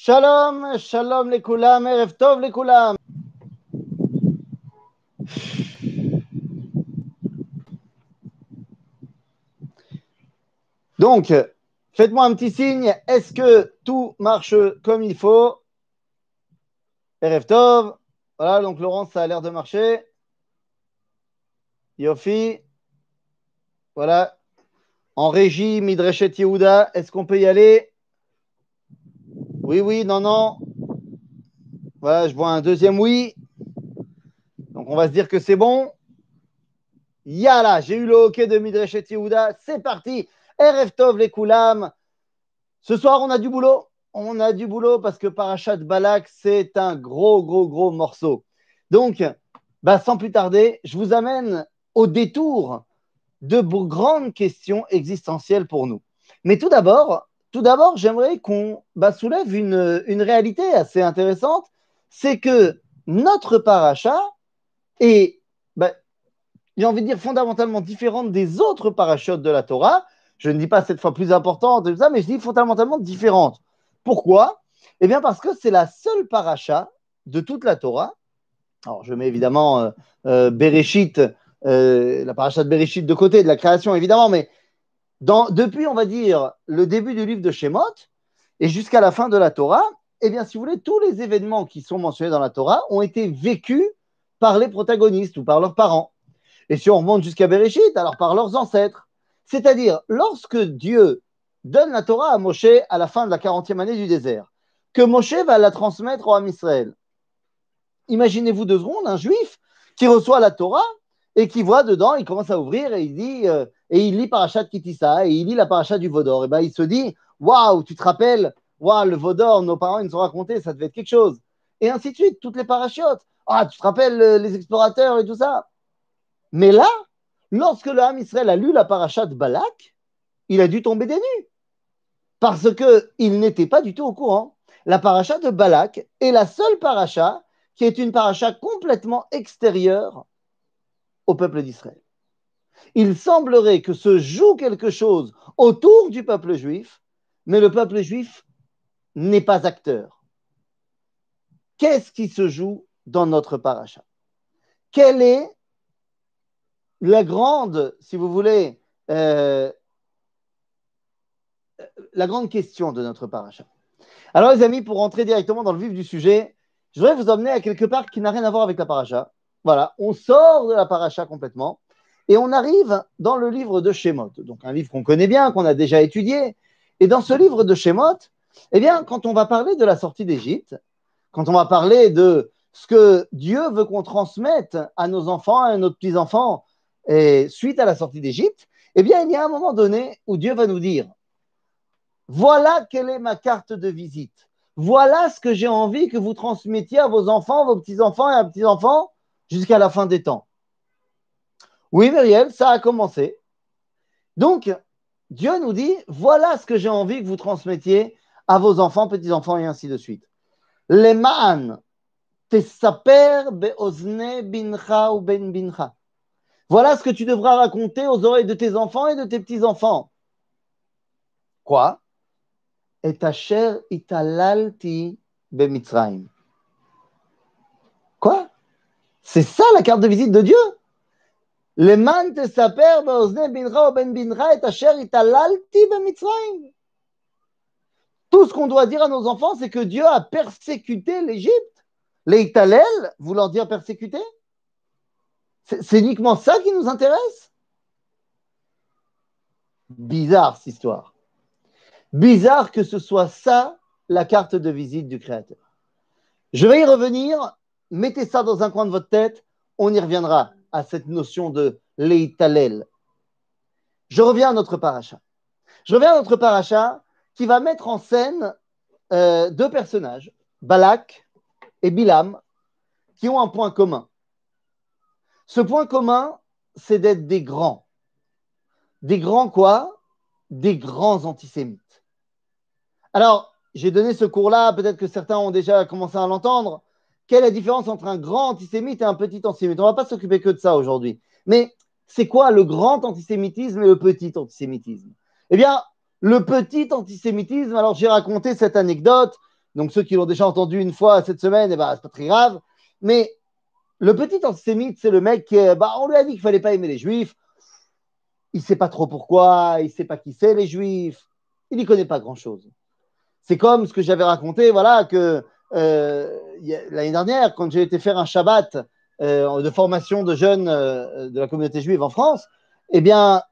Shalom, shalom les koulam, erev tov les koulam. Donc, faites-moi un petit signe. Est-ce que tout marche comme il faut? Erev tov. Voilà, donc Laurence, ça a l'air de marcher. Yofi. Voilà. En régie, Midreshet Yehuda, est-ce qu'on peut y aller? Oui, oui, non, non. Voilà, je vois un deuxième oui. Donc on va se dire que c'est bon. Yala, j'ai eu le hockey de Midreshet Yehuda. C'est parti. RF Tov les Koulam. Ce soir, on a du boulot. On a du boulot parce que Parachat Balak, c'est un gros, gros, gros morceau. Donc, bah, sans plus tarder, je vous amène au détour de grandes questions existentielles pour nous. Mais tout d'abord, tout d'abord, j'aimerais qu'on bah, soulève une, réalité assez intéressante, c'est que notre paracha est, bah, j'ai envie de dire, fondamentalement différente des autres parachutes de la Torah. Je ne dis pas cette fois plus importante, mais je dis fondamentalement différente. Pourquoi? Eh bien, parce que c'est la seule paracha de toute la Torah. Alors, je mets évidemment euh, euh, Bereshit euh, la paracha de Bereshit de côté, de la création évidemment, mais depuis, on va dire, le début du livre de Shemot et jusqu'à la fin de la Torah, eh bien, si vous voulez, tous les événements qui sont mentionnés dans la Torah ont été vécus par les protagonistes ou par leurs parents. Et si on remonte jusqu'à Bereshit, alors par leurs ancêtres. C'est-à-dire, lorsque Dieu donne la Torah à Moshe à la fin de la 40e année du désert, que Moshe va la transmettre au Ham Israël. Imaginez-vous deux secondes un juif qui reçoit la Torah et qui voit dedans, il commence à ouvrir et il dit, euh, et il lit Parachat Kitissa et il lit la Parachat du Vaudor. Et ben il se dit, waouh, tu te rappelles, waouh, le Vaudor, nos parents ils nous ont raconté, ça devait être quelque chose. Et ainsi de suite, toutes les parachutes. Ah, tu te rappelles les explorateurs et tout ça? Mais là, lorsque le Ham Israël a lu la Parachat Balak, il a dû tomber des nues. Parce qu'il n'était pas du tout au courant. La paracha de Balak est la seule paracha qui est une paracha complètement extérieure au peuple d'Israël. Il semblerait que se joue quelque chose autour du peuple juif, mais le peuple juif n'est pas acteur. Qu'est-ce qui se joue dans notre paracha? Quelle est la grande, si vous voulez, euh, la grande question de notre paracha? Alors les amis, pour rentrer directement dans le vif du sujet, je voudrais vous emmener à quelque part qui n'a rien à voir avec la paracha. Voilà, on sort de la paracha complètement et on arrive dans le livre de Shemot, donc un livre qu'on connaît bien, qu'on a déjà étudié. Et dans ce livre de Shemot, eh bien, quand on va parler de la sortie d'Égypte, quand on va parler de ce que Dieu veut qu'on transmette à nos enfants, à nos petits-enfants, et suite à la sortie d'Égypte, eh bien, il y a un moment donné où Dieu va nous dire voilà quelle est ma carte de visite. Voilà ce que j'ai envie que vous transmettiez à vos enfants, vos petits-enfants et à petits-enfants jusqu'à la fin des temps. Oui, Myriel, ça a commencé. Donc, Dieu nous dit, voilà ce que j'ai envie que vous transmettiez à vos enfants, petits-enfants et ainsi de suite. Les ma'an, tesaper be'ozne bincha ou ben bincha. Voilà ce que tu devras raconter aux oreilles de tes enfants et de tes petits-enfants. Quoi? Et ta chère italalti. Quoi? C'est ça la carte de visite de Dieu? Ben. Tout ce qu'on doit dire à nos enfants, c'est que Dieu a persécuté l'Égypte. Les italel, voulant dire persécuter? C'est uniquement ça qui nous intéresse? Bizarre cette histoire. Bizarre que ce soit ça la carte de visite du Créateur. Je vais y revenir mettez ça dans un coin de votre tête, on y reviendra à cette notion de leitalel. Je reviens à notre paracha. Je reviens à notre paracha qui va mettre en scène euh, deux personnages, Balak et Bilam, qui ont un point commun. Ce point commun, c'est d'être des grands. Des grands quoi? Des grands antisémites. Alors, j'ai donné ce cours-là, peut-être que certains ont déjà commencé à l'entendre. Quelle est la différence entre un grand antisémite et un petit antisémite? On ne va pas s'occuper que de ça aujourd'hui. Mais c'est quoi le grand antisémitisme et le petit antisémitisme? Eh bien, le petit antisémitisme, alors j'ai raconté cette anecdote Donc ceux qui l'ont déjà entendu une fois cette semaine, eh ben, c'est pas très grave. Mais le petit antisémite, c'est le mec qui, bah, on lui a dit qu'il fallait pas aimer les juifs. Il sait pas trop pourquoi, il sait pas qui c'est les juifs, il n'y connaît pas grand-chose. C'est comme ce que j'avais raconté, voilà, que l'année dernière, quand j'ai été faire un Shabbat euh, de formation de jeunes euh, de la communauté juive en France, eh bien,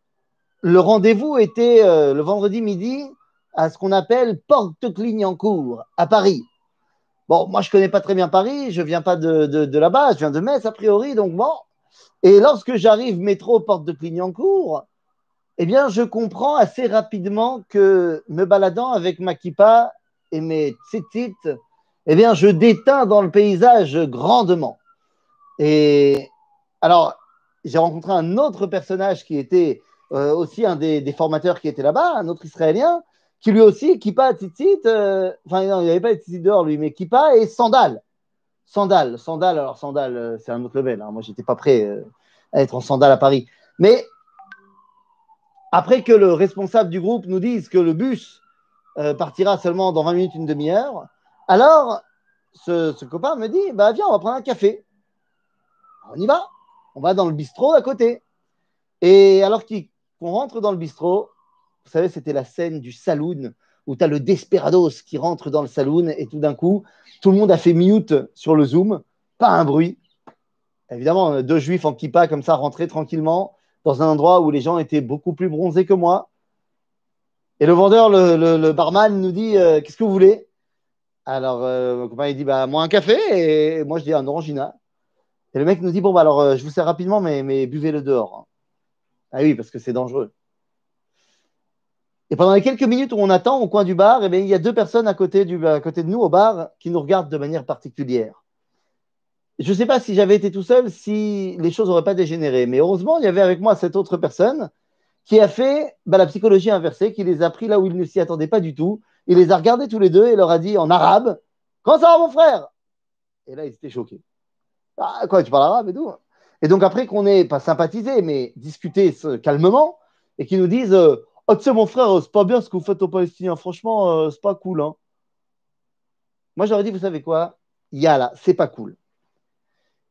le rendez-vous était le vendredi midi à ce qu'on appelle Porte Clignancourt, à Paris. Bon, moi, je ne connais pas très bien Paris, je ne viens pas de, de, là-bas, je viens de Metz, a priori, donc bon. Et lorsque j'arrive métro Porte de Clignancourt, eh bien, je comprends assez rapidement que me baladant avec ma kippa et mes tzitzit, eh bien, je déteins dans le paysage grandement. Et alors, j'ai rencontré un autre personnage qui était euh, aussi un des, formateurs qui était là-bas, un autre Israélien, qui lui aussi, kippa, tzitzit, euh, enfin, il n'y avait pas tzitzit dehors, lui, mais kippa et sandales. Sandales, sandales, alors sandales, euh, c'est un autre level. Hein. Moi, je n'étais pas prêt à être en sandales à Paris. Mais après que le responsable du groupe nous dise que le bus partira seulement dans 20 minutes, une demi-heure, alors ce, copain me dit bah, Viens, on va prendre un café. On y va. On va dans le bistrot à côté. Et alors qu'on rentre dans le bistrot, vous savez, c'était la scène du saloon où tu as le Desperados qui rentre dans le saloon et tout d'un coup, tout le monde a fait mute sur le Zoom, pas un bruit. Évidemment, deux juifs en kippa comme ça rentraient tranquillement dans un endroit où les gens étaient beaucoup plus bronzés que moi. Et le vendeur, le, barman, nous dit euh, Qu'est-ce que vous voulez? Alors, euh, mon copain, il dit bah, Moi, un café. Et moi, je dis Un orangina. Et le mec nous dit Bon, bah, alors, euh, je vous sers rapidement, mais, buvez-le dehors. Ah oui, parce que c'est dangereux. Et pendant les quelques minutes où on attend au coin du bar, eh il y a deux personnes à côté, du, à côté de nous au bar qui nous regardent de manière particulière je ne sais pas si j'avais été tout seul, si les choses n'auraient pas dégénéré. Mais heureusement, il y avait avec moi cette autre personne qui a fait bah, la psychologie inversée, qui les a pris là où ils ne s'y attendaient pas du tout. Il les a regardés tous les deux et leur a dit en arabe Comment ça va, mon frère? Et là, ils étaient choqués. Ah, quoi, tu parles arabe et tout? Et donc, après qu'on ait pas sympathisé, mais discuté calmement, et qu'ils nous disent Oh, tu sais, mon frère, c'est pas bien ce que vous faites aux Palestiniens. Franchement, euh, c'est pas cool. Hein. Moi, j'aurais dit Vous savez quoi? Yala, c'est pas cool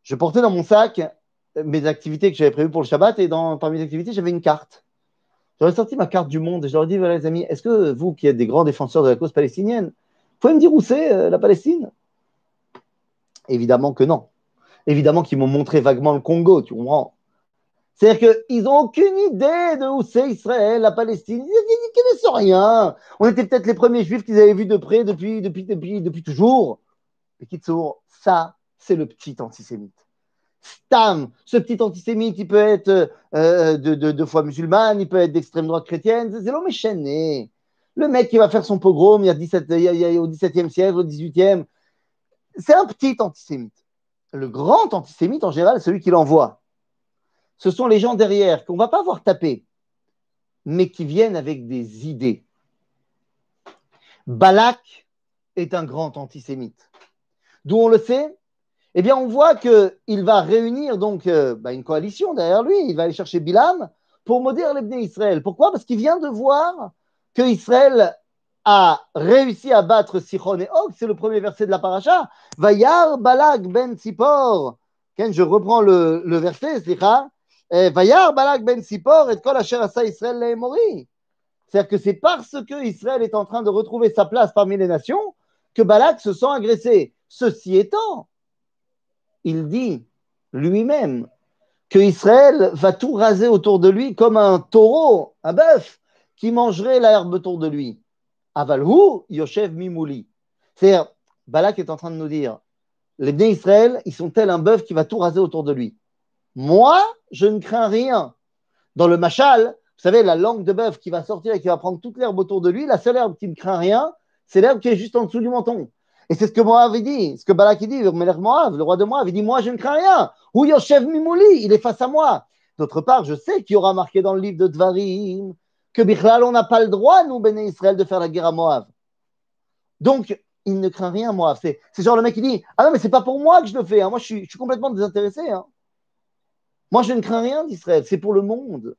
je portais dans mon sac mes activités que j'avais prévues pour le Shabbat et dans, parmi les activités, j'avais une carte. J'aurais sorti ma carte du monde et ai dit voilà, les amis, est-ce que vous qui êtes des grands défenseurs de la cause palestinienne, vous pouvez me dire où c'est euh, la Palestine? Évidemment que non. Évidemment qu'ils m'ont montré vaguement le Congo, tu comprends C'est-à-dire qu'ils n'ont aucune idée de où c'est Israël, la Palestine. Ils ne connaissent rien. On était peut-être les premiers juifs qu'ils avaient vus de près depuis, depuis, toujours. Mais Kitsour, ça, c'est le petit antisémite. Stam, ce petit antisémite, il peut être euh, euh, de, de, foi musulmane, il peut être d'extrême droite chrétienne, c'est l'homme échaîné. Le mec qui va faire son pogrom il y a, 17, il y a, au XVIIe siècle, au XVIIIe, c'est un petit antisémite. Le grand antisémite, en général, celui qui l'envoie. Ce sont les gens derrière qu'on ne va pas voir taper, mais qui viennent avec des idées. Balak est un grand antisémite. D'où on le sait eh bien, on voit qu'il va réunir donc euh, bah, une coalition derrière lui. Il va aller chercher Bilam pour maudire les Israël. Pourquoi? Parce qu'il vient de voir que Israël a réussi à battre Sichon et Og. C'est le premier verset de la paracha. Vayar Balak ben Sipor. je reprends le, verset, eh, Vayar Balak ben Sipor et kol asher Israël C'est-à-dire que c'est parce que Israël est en train de retrouver sa place parmi les nations que Balak se sent agressé. Ceci étant, il dit lui-même que Israël va tout raser autour de lui comme un taureau, un bœuf, qui mangerait l'herbe autour de lui. Avalhu, Yoshev Mimouli. C'est-à-dire, Balak est en train de nous dire, les bénis Israël, ils sont tels un bœuf qui va tout raser autour de lui. Moi, je ne crains rien. Dans le machal, vous savez, la langue de bœuf qui va sortir et qui va prendre toute l'herbe autour de lui, la seule herbe qui ne craint rien, c'est l'herbe qui est juste en dessous du menton. Et c'est ce que Moab avait dit, ce que Balak dit, le roi de Moab, il dit Moi, je ne crains rien. Ou Yoshev Mimouli, il est face à moi. D'autre part, je sais qu'il y aura marqué dans le livre de Dvarim que Bichlal, on n'a pas le droit, nous, Béné Israël, de faire la guerre à Moab. Donc, il ne craint rien, Moab. C'est, genre le mec qui dit Ah non, mais c'est pas pour moi que je le fais. Hein. Moi, je suis, complètement désintéressé. Hein. Moi, je ne crains rien d'Israël. C'est pour le monde.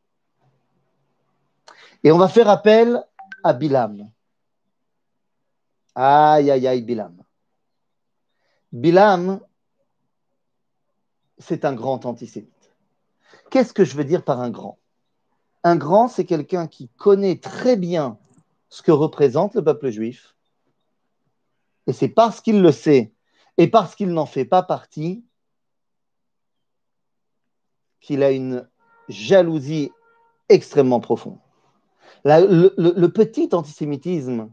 Et on va faire appel à Bilam. Aïe, aïe, aïe, Bilam. Bilam, c'est un grand antisémite. Qu'est-ce que je veux dire par un grand? Un grand, c'est quelqu'un qui connaît très bien ce que représente le peuple juif. Et c'est parce qu'il le sait et parce qu'il n'en fait pas partie qu'il a une jalousie extrêmement profonde. le, petit antisémitisme,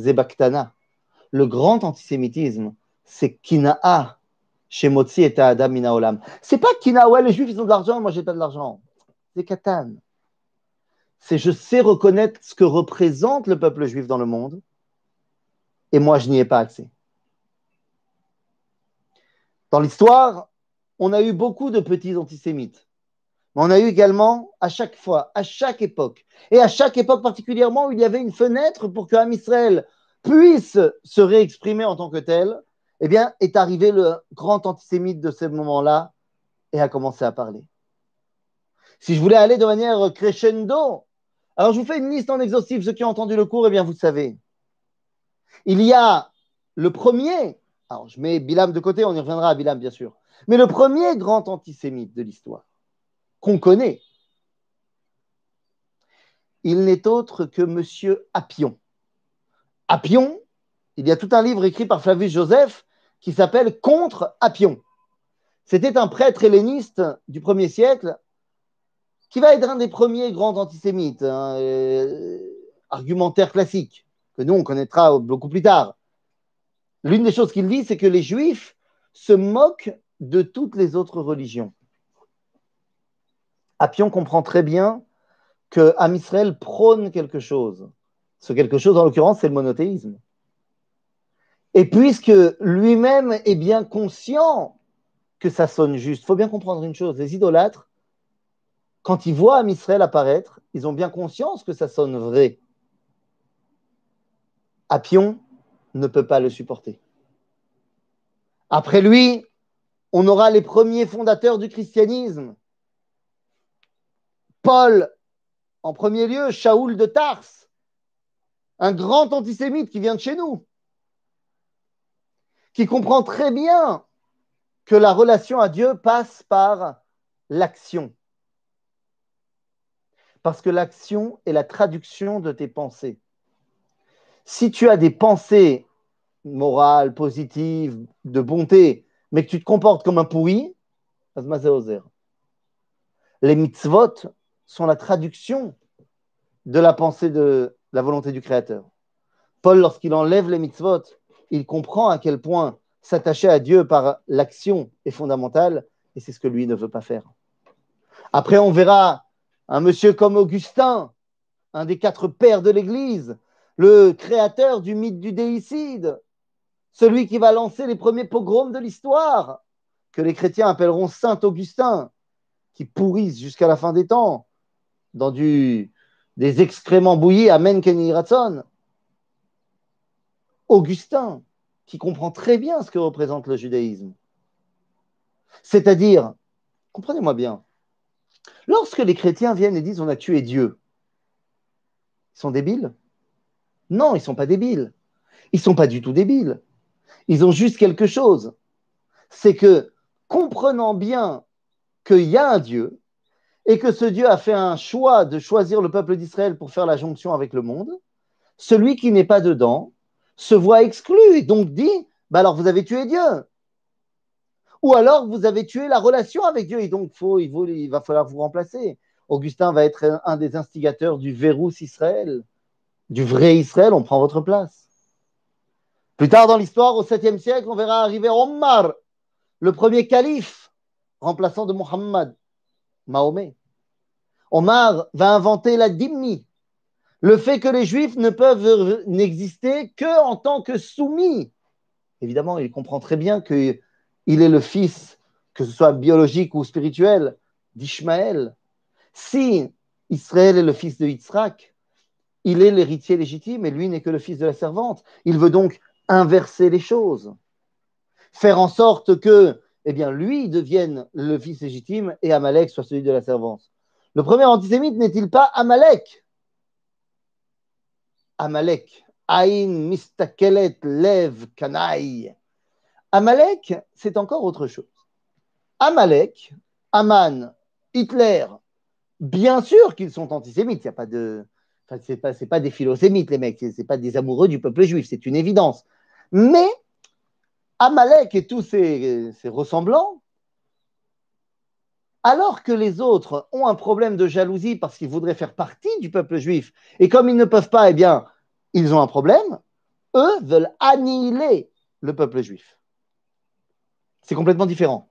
Zebaktana, le grand antisémitisme, c'est Kina'a, chez Motsi et Adam Olam. C'est pas Kina, ouais, les juifs ils ont de l'argent, moi j'ai pas de l'argent. C'est Katan. C'est je sais reconnaître ce que représente le peuple juif dans le monde, et moi je n'y ai pas accès. Dans l'histoire, on a eu beaucoup de petits antisémites. Mais on a eu également, à chaque fois, à chaque époque, et à chaque époque particulièrement où il y avait une fenêtre pour que puisse se réexprimer en tant que tel, eh bien, est arrivé le grand antisémite de ce moment-là et a commencé à parler. Si je voulais aller de manière crescendo, alors je vous fais une liste en exhaustif. Ceux qui ont entendu le cours, eh bien, vous savez. Il y a le premier, alors je mets Bilam de côté, on y reviendra à Bilam, bien sûr, mais le premier grand antisémite de l'histoire qu'on connaît, il n'est autre que Monsieur Appion. Appion, il y a tout un livre écrit par Flavius Joseph qui s'appelle Contre Appion. C'était un prêtre helléniste du 1er siècle qui va être un des premiers grands antisémites, hein, euh, argumentaire classique, que nous on connaîtra beaucoup plus tard. L'une des choses qu'il dit, c'est que les juifs se moquent de toutes les autres religions. Appion comprend très bien que Israël prône quelque chose. Ce quelque chose, en l'occurrence, c'est le monothéisme. Et puisque lui-même est bien conscient que ça sonne juste, il faut bien comprendre une chose, les idolâtres, quand ils voient Amisraël apparaître, ils ont bien conscience que ça sonne vrai. Apion ne peut pas le supporter. Après lui, on aura les premiers fondateurs du christianisme. Paul, en premier lieu, Shaoul de Tars, un grand antisémite qui vient de chez nous qui comprend très bien que la relation à Dieu passe par l'action. Parce que l'action est la traduction de tes pensées. Si tu as des pensées morales, positives, de bonté, mais que tu te comportes comme un pourri, les mitzvot sont la traduction de la pensée de la volonté du Créateur. Paul, lorsqu'il enlève les mitzvot, il comprend à quel point s'attacher à Dieu par l'action est fondamental, et c'est ce que lui ne veut pas faire. Après, on verra un monsieur comme Augustin, un des quatre pères de l'Église, le créateur du mythe du déicide, celui qui va lancer les premiers pogroms de l'histoire, que les chrétiens appelleront Saint Augustin, qui pourrissent jusqu'à la fin des temps dans des excréments bouillis, Amen Kenny Ratson. Augustin, qui comprend très bien ce que représente le judaïsme. C'est-à-dire, comprenez-moi bien, lorsque les chrétiens viennent et disent on a tué Dieu, ils sont débiles? Non, ils ne sont pas débiles. Ils ne sont pas du tout débiles. Ils ont juste quelque chose. C'est que, comprenant bien qu'il y a un Dieu et que ce Dieu a fait un choix de choisir le peuple d'Israël pour faire la jonction avec le monde, celui qui n'est pas dedans se voit exclu et donc dit bah alors vous avez tué Dieu. Ou alors vous avez tué la relation avec Dieu et donc faut, il, va falloir vous remplacer. Augustin va être un des instigateurs du verrou Israël, du vrai Israël, on prend votre place. Plus tard dans l'histoire, au 7e siècle, on verra arriver Omar, le premier calife, remplaçant de Mohammed, Mahomet. Omar va inventer la dimni, le fait que les juifs ne peuvent n'exister que en tant que soumis. Évidemment, il comprend très bien qu'il est le fils, que ce soit biologique ou spirituel, d'Ishmaël. Si Israël est le fils de Yitzhak, il est l'héritier légitime et lui n'est que le fils de la servante. Il veut donc inverser les choses, faire en sorte que eh bien, lui devienne le fils légitime et Amalek soit celui de la servante. Le premier antisémite n'est-il pas Amalek? Amalek, Ain Mistakelet Lev Kanaï. Amalek, c'est encore autre chose. Amalek, Aman, Hitler, bien sûr qu'ils sont antisémites. Il y a pas de, enfin, c'est pas, pas des philosémites les mecs, c'est pas des amoureux du peuple juif, c'est une évidence. Mais Amalek et tous ses, ressemblants, alors que les autres ont un problème de jalousie parce qu'ils voudraient faire partie du peuple juif, et comme ils ne peuvent pas, eh bien, ils ont un problème, eux veulent annihiler le peuple juif. C'est complètement différent.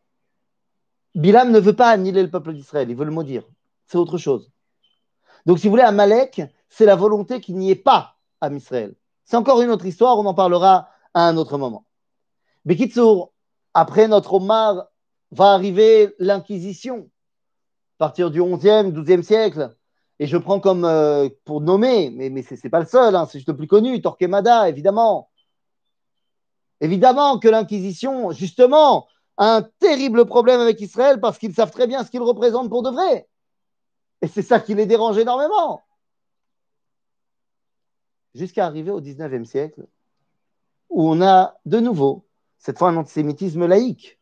Bilam ne veut pas annihiler le peuple d'Israël, il veut le maudire. C'est autre chose. Donc, si vous voulez, Amalek, c'est la volonté qu'il n'y ait pas à Israël. C'est encore une autre histoire, on en parlera à un autre moment. Bekitsour, après notre Omar, va arriver l'Inquisition, à partir du 11e, 12e siècle. Et je prends comme euh, pour nommer, mais, mais ce n'est pas le seul, hein, c'est juste le plus connu, Torquemada, évidemment. Évidemment que l'Inquisition, justement, a un terrible problème avec Israël parce qu'ils savent très bien ce qu'ils représentent pour de vrai. Et c'est ça qui les dérange énormément. Jusqu'à arriver au 19e siècle, où on a de nouveau, cette fois un antisémitisme laïque,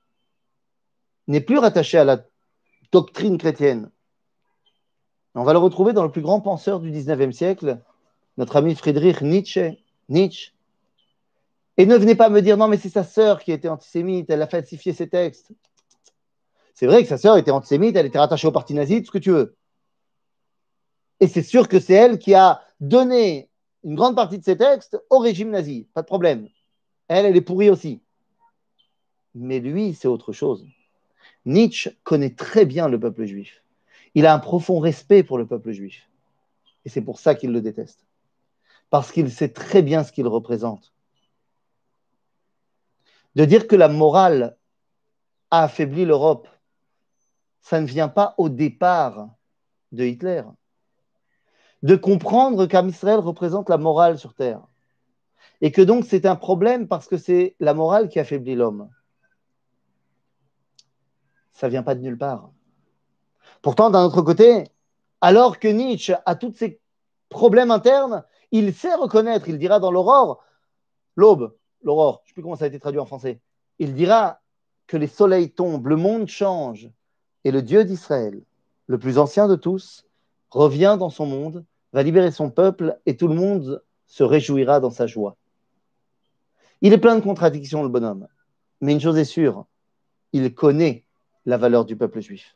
n'est plus rattaché à la doctrine chrétienne. On va le retrouver dans le plus grand penseur du 19e siècle, notre ami Friedrich Nietzsche. Nietzsche. Et ne venez pas me dire non, mais c'est sa sœur qui était antisémite, elle a falsifié ses textes. C'est vrai que sa sœur était antisémite, elle était rattachée au parti nazi, tout ce que tu veux. Et c'est sûr que c'est elle qui a donné une grande partie de ses textes au régime nazi, pas de problème. Elle, elle est pourrie aussi. Mais lui, c'est autre chose. Nietzsche connaît très bien le peuple juif. Il a un profond respect pour le peuple juif. Et c'est pour ça qu'il le déteste. Parce qu'il sait très bien ce qu'il représente. De dire que la morale a affaibli l'Europe, ça ne vient pas au départ de Hitler. De comprendre qu'Israël représente la morale sur Terre. Et que donc c'est un problème parce que c'est la morale qui affaiblit l'homme ça vient pas de nulle part. Pourtant, d'un autre côté, alors que Nietzsche a tous ses problèmes internes, il sait reconnaître, il dira dans l'aurore, l'aube, l'aurore, je ne sais plus comment ça a été traduit en français, il dira que les soleils tombent, le monde change, et le Dieu d'Israël, le plus ancien de tous, revient dans son monde, va libérer son peuple, et tout le monde se réjouira dans sa joie. Il est plein de contradictions, le bonhomme, mais une chose est sûre, il connaît la valeur du peuple juif.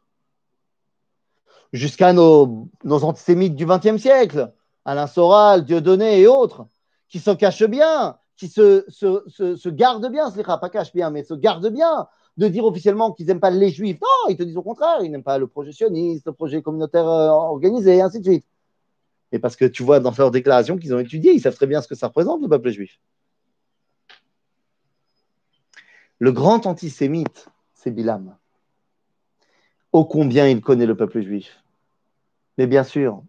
Jusqu'à nos, antisémites du XXe siècle, Alain Soral, Dieudonné et autres, qui se cachent bien, qui se, se, gardent bien, ce pas cache bien, mais se gardent bien de dire officiellement qu'ils n'aiment pas les juifs. Non, ils te disent au contraire, ils n'aiment pas le projet sioniste, le projet communautaire euh, organisé, et ainsi de suite. Et parce que tu vois dans leurs déclarations qu'ils ont étudié, ils savent très bien ce que ça représente, le peuple juif. Le grand antisémite, c'est Bilam ô combien il connaît le peuple juif. Mais bien sûr,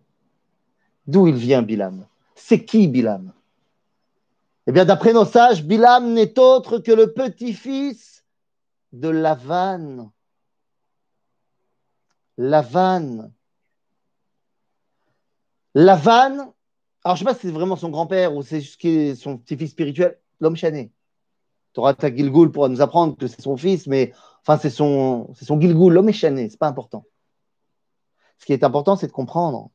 d'où il vient Bilam? C'est qui Bilam? Eh bien, d'après nos sages, Bilam n'est autre que le petit-fils de Lavan. Lavan. Lavan, alors je ne sais pas si c'est vraiment son grand-père ou c'est son petit-fils spirituel, l'homme chané. Tu auras ta pour nous apprendre que c'est son fils, mais Enfin, c'est son, c'est l'homme échané, c'est pas important. Ce qui est important, c'est de comprendre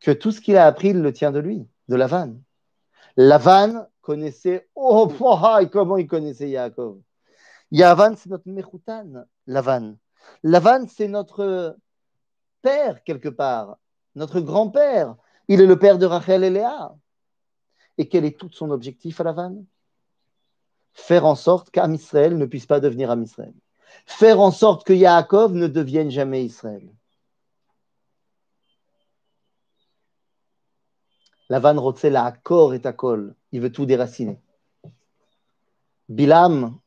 que tout ce qu'il a appris, il le tient de lui, de Lavan. Lavan connaissait, oh, comment il connaissait Yaakov. Yavan, c'est notre Mechoutan, Lavan. Lavan, c'est notre père, quelque part, notre grand-père. Il est le père de Rachel et Léa. Et quel est tout son objectif à Lavan faire en sorte qu'Am Israël ne puisse pas devenir Am Israël. Faire en sorte que Yaakov ne devienne jamais Israël. Lavan Rotse la accord et col. Il veut tout déraciner. Bilam,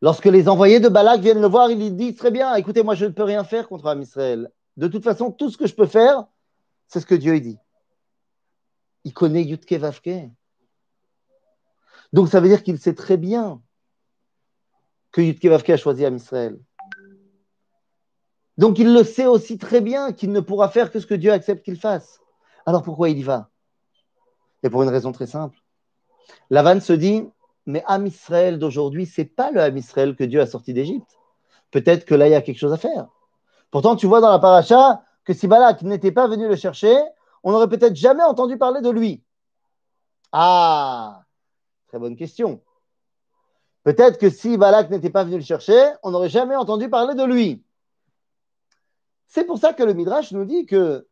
lorsque les envoyés de Balak viennent le voir, il dit très bien, écoutez, moi je ne peux rien faire contre Am Israël. De toute façon, tout ce que je peux faire, c'est ce que Dieu dit. Il connaît Yutke Vavke. Donc ça veut dire qu'il sait très bien que Yudkevavke a choisi Amisraël. Donc il le sait aussi très bien qu'il ne pourra faire que ce que Dieu accepte qu'il fasse. Alors pourquoi il y va? Et pour une raison très simple. Lavan se dit, mais Am Israël d'aujourd'hui, c'est pas le Am Israël que Dieu a sorti d'Égypte. Peut-être que là, il y a quelque chose à faire. Pourtant, tu vois dans la paracha que si Balak n'était pas venu le chercher, on n'aurait peut-être jamais entendu parler de lui. Ah, Très bonne question. Peut-être que si Balak n'était pas venu le chercher, on n'aurait jamais entendu parler de lui. C'est pour ça que le Midrash nous dit que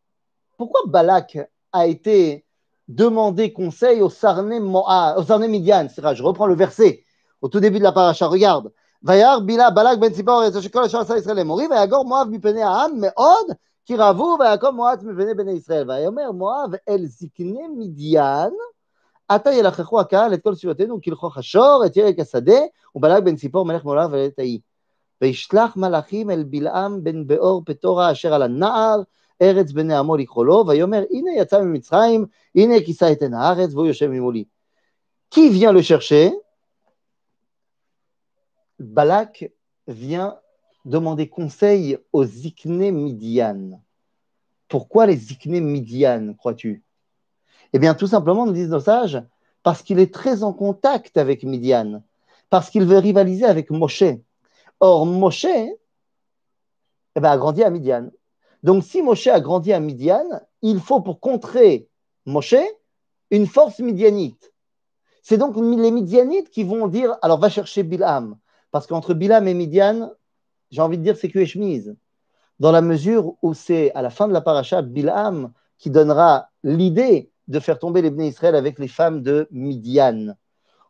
pourquoi Balak a été demandé conseil au Sarné, Moa, ah, au Sarné Midian? Je reprends le verset au tout début de la paracha. Regarde. Ben עתה ילחכו הקהל את כל סביבתנו כלכוך השור את ירק השדה ובלק בן ציפור מלך מואב ולעת ההיא וישלח מלאכים אל בלעם בן באור פטורה אשר על הנער ארץ בני עמו לקרוא לו ויאמר הנה יצא ממצרים הנה כיסה את עין הארץ והוא יושב ממולי Qui vient le chercher Balak vient demander conseil aux Zikné Midian. Pourquoi les Zikné Midian, crois-tu Eh bien, tout simplement, nous disent nos sages, parce qu'il est très en contact avec Midian, parce qu'il veut rivaliser avec Moshe. Or, Moshe eh ben, a grandi à Midian. Donc, si Moshe a grandi à Midian, il faut pour contrer Moshe une force midianite. C'est donc les Midianites qui vont dire alors va chercher Bilham. Parce qu'entre Bilam et Midian, j'ai envie de dire c'est que chemise. Dans la mesure où c'est à la fin de la paracha Bilam qui donnera l'idée de faire tomber les Israël avec les femmes de Midian.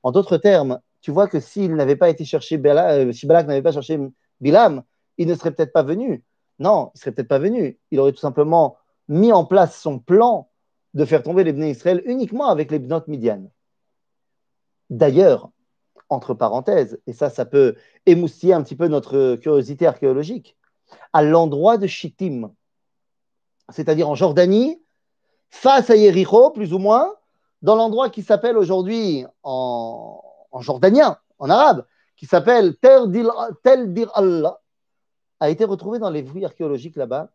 En d'autres termes, tu vois que s'il n'avait pas été cherché euh, si Balak n'avait pas cherché Bilam, il ne serait peut-être pas venu. Non, il serait peut-être pas venu. Il aurait tout simplement mis en place son plan de faire tomber les Israël uniquement avec les Bnot Midian. D'ailleurs, entre parenthèses, et ça, ça peut émoustiller un petit peu notre curiosité archéologique, à l'endroit de Shittim, c'est-à-dire en Jordanie, face à Yericho, plus ou moins, dans l'endroit qui s'appelle aujourd'hui en, jordanien, en arabe, qui s'appelle Tel Dir Allah, a été retrouvé dans les fouilles archéologiques là-bas.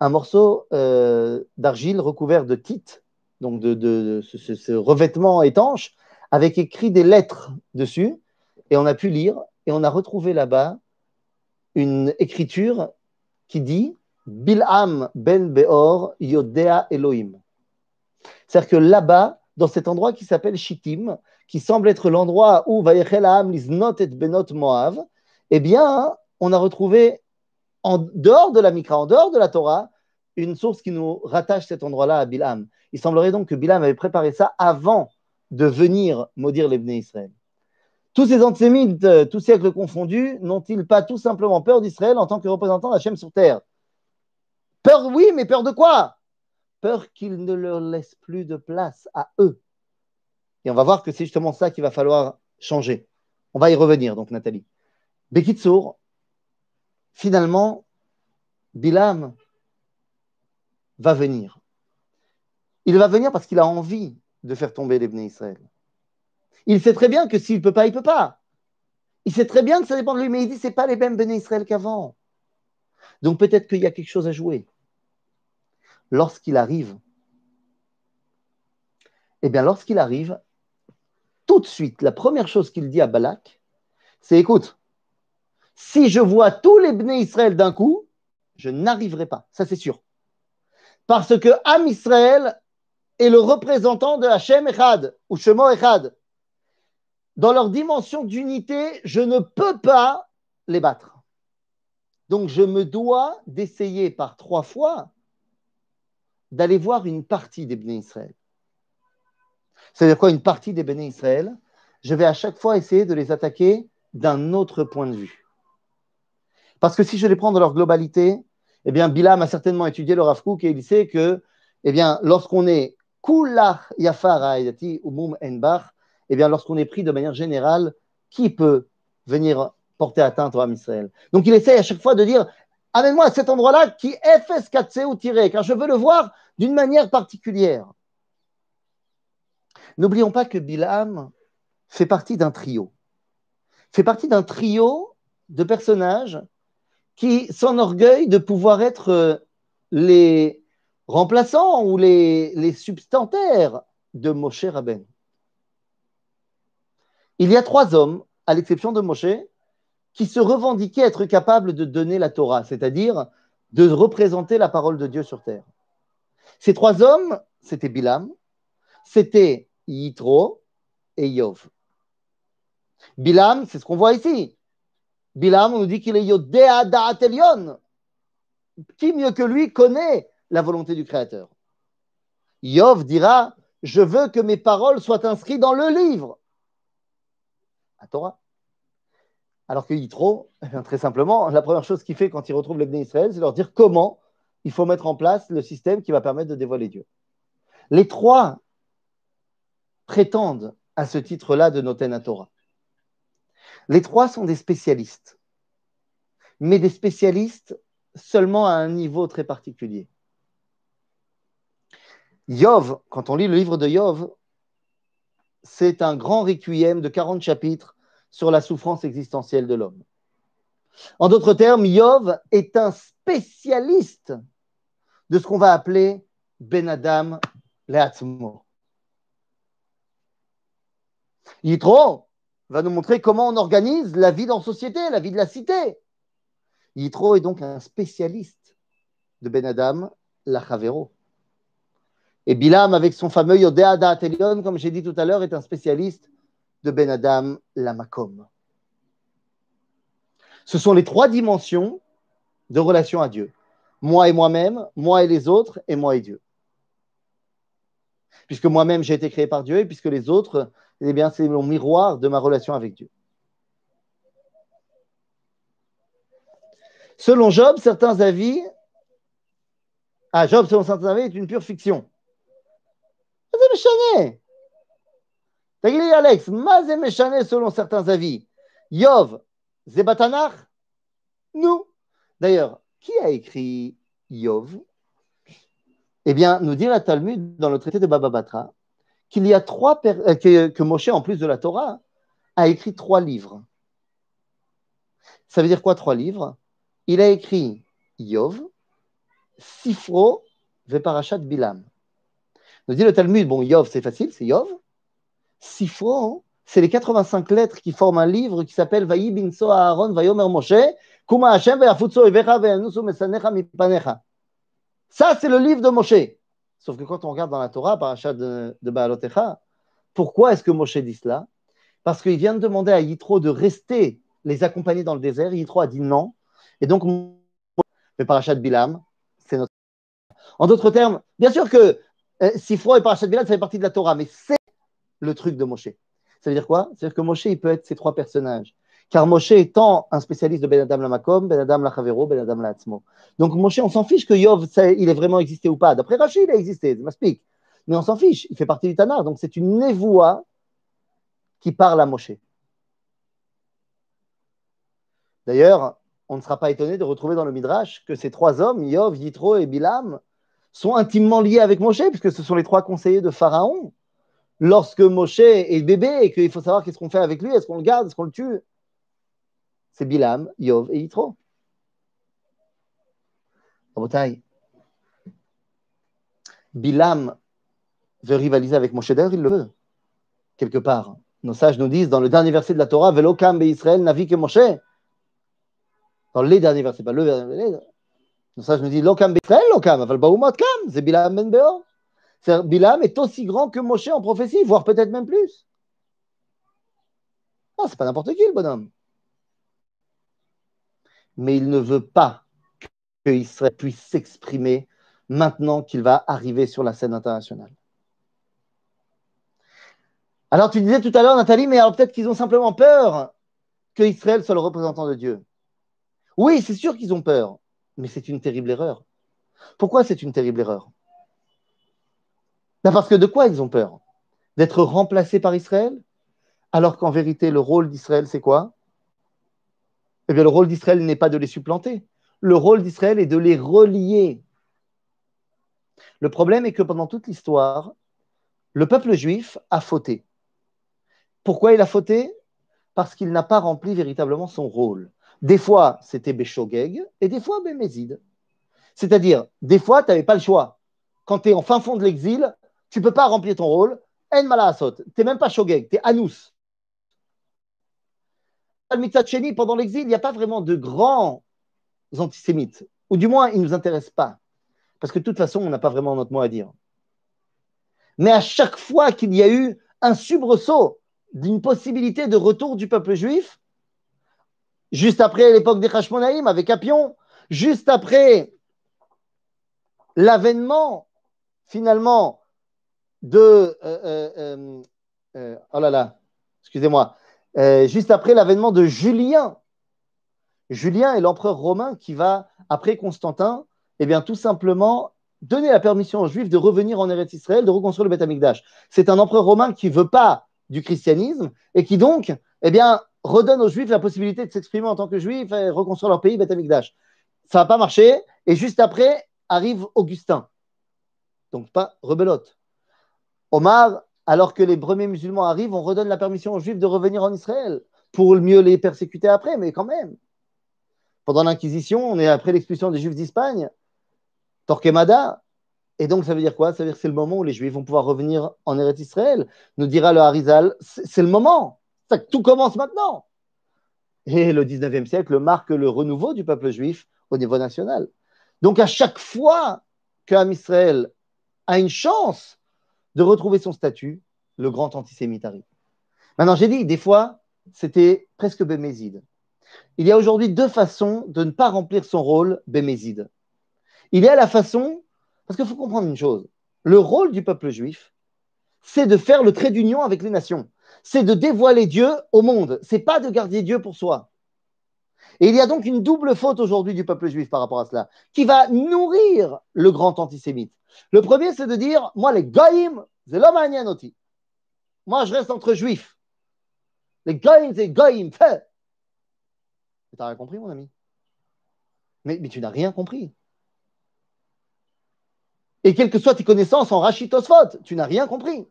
Un morceau euh, d'argile recouvert de tite, donc de, ce, revêtement étanche, avec écrit des lettres dessus, et on a pu lire, et on a retrouvé là-bas une écriture qui dit Bil'am ben Beor Yodea Elohim. C'est-à-dire que là-bas, dans cet endroit qui s'appelle Shittim, qui semble être l'endroit où Vayechel Liznot et Benot Moav, eh bien, on a retrouvé en dehors de la Mikra, en dehors de la Torah, une source qui nous rattache cet endroit-là à Bil'am. Il semblerait donc que Bil'am avait préparé ça avant de venir maudire les Israël. Tous ces antisémites, euh, tous siècles confondus, n'ont-ils pas tout simplement peur d'Israël en tant que représentant d'Hachem sur terre? Peur, oui, mais peur de quoi? Peur qu'il ne leur laisse plus de place à eux. Et on va voir que c'est justement ça qu'il va falloir changer. On va y revenir, donc, Nathalie. Bekitsour, finalement, Bilam va venir. Il va venir parce qu'il a envie de faire tomber les Bnei Israël. Il sait très bien que s'il ne peut pas, il ne peut pas. Il sait très bien que ça dépend de lui, mais il dit ce n'est pas les mêmes Bnei Israël qu'avant. Donc peut-être qu'il y a quelque chose à jouer. Lorsqu'il arrive, eh bien lorsqu'il arrive, tout de suite, la première chose qu'il dit à Balak, c'est écoute, si je vois tous les Bnei Israël d'un coup, je n'arriverai pas. Ça, c'est sûr. Parce que Am Israël est le représentant de Hachem Echad ou Shemo Echad. Dans leur dimension d'unité, je ne peux pas les battre. Donc je me dois d'essayer par trois fois d'aller voir une partie des Béné Israël. C'est-à-dire quoi une partie des Béné Israël Je vais à chaque fois essayer de les attaquer d'un autre point de vue. Parce que si je les prends dans leur globalité, eh bien, Bilam a certainement étudié le Rav et il sait que eh bien, lorsqu'on est Kulach Yafar Umum Enbach, eh bien, lorsqu'on est pris de manière générale, qui peut venir porter atteinte au Israël Donc, il essaye à chaque fois de dire Amène-moi à cet endroit-là qui FS4C ou tiré, car je veux le voir d'une manière particulière. N'oublions pas que Bilam fait partie d'un trio. Fait partie d'un trio de personnages qui s'enorgueillent de pouvoir être euh, les remplaçants ou les, substantaires de Moshe Rabben. Il y a trois hommes, à l'exception de Moshe, qui se revendiquaient être capables de donner la Torah, c'est-à-dire de représenter la parole de Dieu sur terre. Ces trois hommes, c'était Bilam, c'était Yitro et Yov. Bilam, c'est ce qu'on voit ici. Bilam, on nous dit qu'il est Da'atelion. Qui mieux que lui connaît la volonté du Créateur? Yov dira Je veux que mes paroles soient inscrites dans le livre. À Torah. Alors que Yitro, eh très simplement, la première chose qu'il fait quand il retrouve les Israël, c'est leur dire comment il faut mettre en place le système qui va permettre de dévoiler Dieu. Les trois prétendent à ce titre-là de Noten Torah. Les trois sont des spécialistes, mais des spécialistes seulement à un niveau très particulier. Yov, quand on lit le livre de Yov, c'est un grand requiem de 40 chapitres sur la souffrance existentielle de l'homme. En d'autres termes, Yov est un spécialiste de ce qu'on va appeler Ben Adam Leatzmo. Yitro va nous montrer comment on organise la vie dans la société, la vie de la cité. Yitro est donc un spécialiste de Ben Adam Lachavero. Et Bilam, avec son fameux Yodea Da'atelion, comme j'ai dit tout à l'heure, est un spécialiste de Ben Adam Lamakom. Ce sont les trois dimensions de relation à Dieu. Moi et moi-même, moi et les autres, et moi et Dieu. Puisque moi-même, j'ai été créé par Dieu, et puisque les autres, eh bien, c'est mon miroir de ma relation avec Dieu. Selon Job, certains avis. Ah, Job, selon certains avis, est une pure fiction. Alex, selon certains avis. Yov, Zebatanach Nous. D'ailleurs, qui a écrit Yov? Eh bien, nous dit la Talmud dans le traité de Baba Batra qu'il y a trois euh, que, Moshe, en plus de la Torah, a écrit trois livres. Ça veut dire quoi trois livres? Il a écrit Yov, Sifro, Veparashat Bilam. Nous dit le Talmud, bon, Yov, c'est facile, c'est Yov. Sifro, c'est les 85 lettres qui forment un livre qui s'appelle Vayi binso Aaron Vayomer Moshe, Kuma Hashem Vayafutso Ivecha Vayanusu Mesanecha Mipanecha. Ça, c'est le livre de Moshe. Sauf que quand on regarde dans la Torah, parachat de, de Baalotecha, pourquoi est-ce que Moshe dit cela? Parce qu'il vient de demander à Yitro de rester les accompagner dans le désert. Yitro a dit non. Et donc, le parachat de Bilam, c'est notre. En d'autres termes, bien sûr que euh, Sifro et parachat de Bilam, ça fait partie de la Torah, mais c'est le truc de Moshe. Ça veut dire quoi? C'est-à-dire que Moshe, il peut être ces trois personnages. Car Moshe étant un spécialiste de Ben Adam Lamakom, Ben Adam Lachavero, Ben Adam Latzmo. Donc Moshe, on s'en fiche que Yov, il ait vraiment existé ou pas. D'après Rachid, il a existé, c'est m'explique. Mais on s'en fiche, il fait partie du Tanar. Donc c'est une névoie qui parle à Moshe. D'ailleurs, on ne sera pas étonné de retrouver dans le Midrash que ces trois hommes, Yov, Yitro et Bilam, sont intimement liés avec Moshe, puisque ce sont les trois conseillers de Pharaon. Lorsque Moshe est bébé et qu'il faut savoir qu'est-ce qu'on fait avec lui, est-ce qu'on le garde, est-ce qu'on le tue? C'est Bilam, Yov et Yitro. Bilam veut rivaliser avec Moshe d'ailleurs, il le veut, quelque part. Nos sages nous disent dans le dernier verset de la Torah, Velokam be Israël navi que Moshe. Dans les derniers versets, pas le verset. Nos sages nous disent Lokam be Israël, Lokam, aval baumot kam, c'est Bilam ben Beor. Bilam est aussi grand que Moshe en prophétie, voire peut-être même plus. Non, c'est pas n'importe qui le bonhomme mais il ne veut pas qu'Israël puisse s'exprimer maintenant qu'il va arriver sur la scène internationale. Alors tu disais tout à l'heure, Nathalie, mais alors peut-être qu'ils ont simplement peur que Israël soit le représentant de Dieu. Oui, c'est sûr qu'ils ont peur, mais c'est une terrible erreur. Pourquoi c'est une terrible erreur? Ben Parce que de quoi ils ont peur? D'être remplacés par Israël? Alors qu'en vérité, le rôle d'Israël, c'est quoi? Eh bien, le rôle d'Israël n'est pas de les supplanter. Le rôle d'Israël est de les relier. Le problème est que pendant toute l'histoire, le peuple juif a fauté. Pourquoi il a fauté? Parce qu'il n'a pas rempli véritablement son rôle. Des fois, c'était Béchogeg et des fois Bémézid. C'est-à-dire, des fois, tu n'avais pas le choix. Quand tu es en fin fond de l'exil, tu ne peux pas remplir ton rôle. En. Tu n'es même pas shogeg, tu es anous. Pendant l'exil, il n'y a pas vraiment de grands antisémites, ou du moins, ils ne nous intéressent pas, parce que de toute façon, on n'a pas vraiment notre mot à dire. Mais à chaque fois qu'il y a eu un subresaut d'une possibilité de retour du peuple juif, juste après l'époque des Hashmonaïm avec Apion, juste après l'avènement finalement de... Euh, euh, euh, oh là là, excusez-moi, juste après l'avènement de Julien. Julien est l'empereur romain qui va, après Constantin, eh bien, tout simplement donner la permission aux Juifs de revenir en Eretz Israël, de reconstruire le Beth. C'est un empereur romain qui ne veut pas du christianisme et qui donc, eh bien, redonne aux Juifs la possibilité de s'exprimer en tant que Juifs et reconstruire leur pays, Beth Amikdash. Ça n'a pas marché et juste après arrive Augustin. Donc pas rebelote. Omar, alors que les premiers musulmans arrivent, on redonne la permission aux Juifs de revenir en Israël pour mieux les persécuter après, mais quand même. Pendant l'Inquisition, on est après l'expulsion des Juifs d'Espagne, Torquemada, et donc ça veut dire quoi? Ça veut dire que c'est le moment où les Juifs vont pouvoir revenir en Eretz Israël. Nous dira le Harizal, c'est le moment. Tout commence maintenant. Et le 19e siècle marque le renouveau du peuple juif au niveau national. Donc à chaque fois qu'Am Israël a une chance de retrouver son statut, le grand antisémite arrive. Maintenant, j'ai dit, des fois, c'était presque bémézide. Il y a aujourd'hui deux façons de ne pas remplir son rôle bémézide. Il y a la façon, parce qu'il faut comprendre une chose, le rôle du peuple juif, c'est de faire le trait d'union avec les nations, c'est de dévoiler Dieu au monde, c'est pas de garder Dieu pour soi. Et il y a donc une double faute aujourd'hui du peuple juif par rapport à cela, qui va nourrir le grand antisémite. Le premier, c'est de dire, moi, les goïms, c'est l'homme aussi. Moi, je reste entre juifs. Les goïms, c'est goïm, fait. Tu n'as rien compris, mon ami. Mais, mais tu n'as rien compris. Et quelles que soient tes connaissances en rachitosphot, tu n'as rien compris.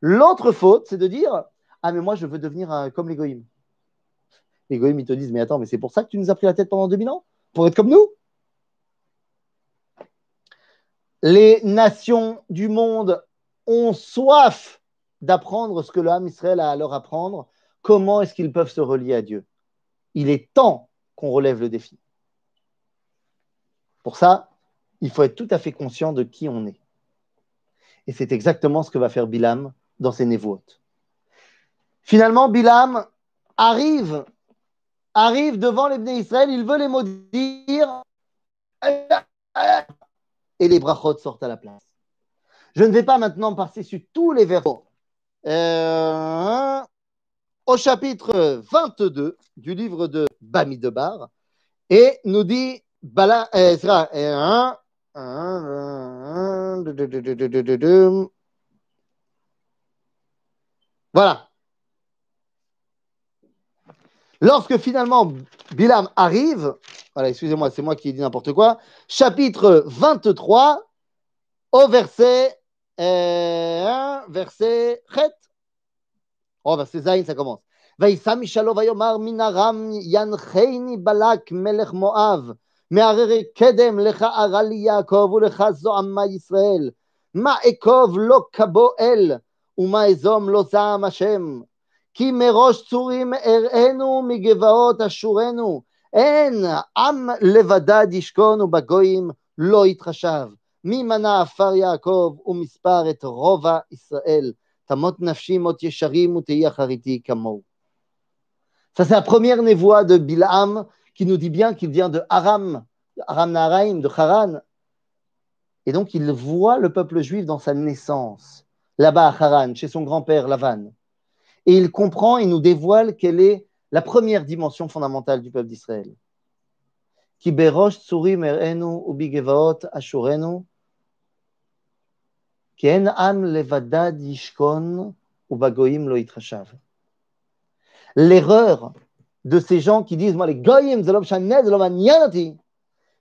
L'autre faute, c'est de dire Ah, mais moi, je veux devenir comme les goïms. Les goïms, ils te disent Mais attends, mais c'est pour ça que tu nous as pris la tête pendant 2000 ans? Pour être comme nous? Les nations du monde ont soif d'apprendre ce que le Israël a à leur apprendre. Comment est-ce qu'ils peuvent se relier à Dieu? Il est temps qu'on relève le défi. Pour ça, il faut être tout à fait conscient de qui on est. Et c'est exactement ce que va faire Bilam dans ses névotes. Finalement, Bilam arrive, arrive devant les Bnei Israël, il veut les maudire, et les brachot sortent à la place. Je ne vais pas maintenant passer sur tous les versets. Euh, au chapitre 22 du livre de Bamidebar, et nous dit Bala, euh, voilà. Lorsque finalement Bilam arrive, voilà, excusez-moi, c'est moi qui ai dit n'importe quoi, chapitre 23, au verset euh, verset Chet. Oh, verset Zayin, ça commence. וישא משלו ויאמר מן ארם ינחני בלק מלך מואב מהררי קדם לך ארה לי יעקב ולך זועמה ישראל מה אקוב לא כבו אל ומה אזום לא זעם השם כי מראש צורים אראנו מגבעות אשורנו אין עם לבדד ישכון ובגויים לא יתחשב מי מנה עפר יעקב ומספר את רובע ישראל תמות נפשי מות ישרים ותהי אחריתי כמוהו Ça, c'est la première névoie de Bilham qui nous dit bien qu'il vient de Aram, Aram Naharaim, de Haran. Et donc, il voit le peuple juif dans sa naissance, là-bas à Haran, chez son grand-père Lavan. Et il comprend, il nous dévoile quelle est la première dimension fondamentale du peuple d'Israël. Ki berosh ashurenu, ken am ubagoim lo. L'erreur de ces gens qui disent, moi les goyim,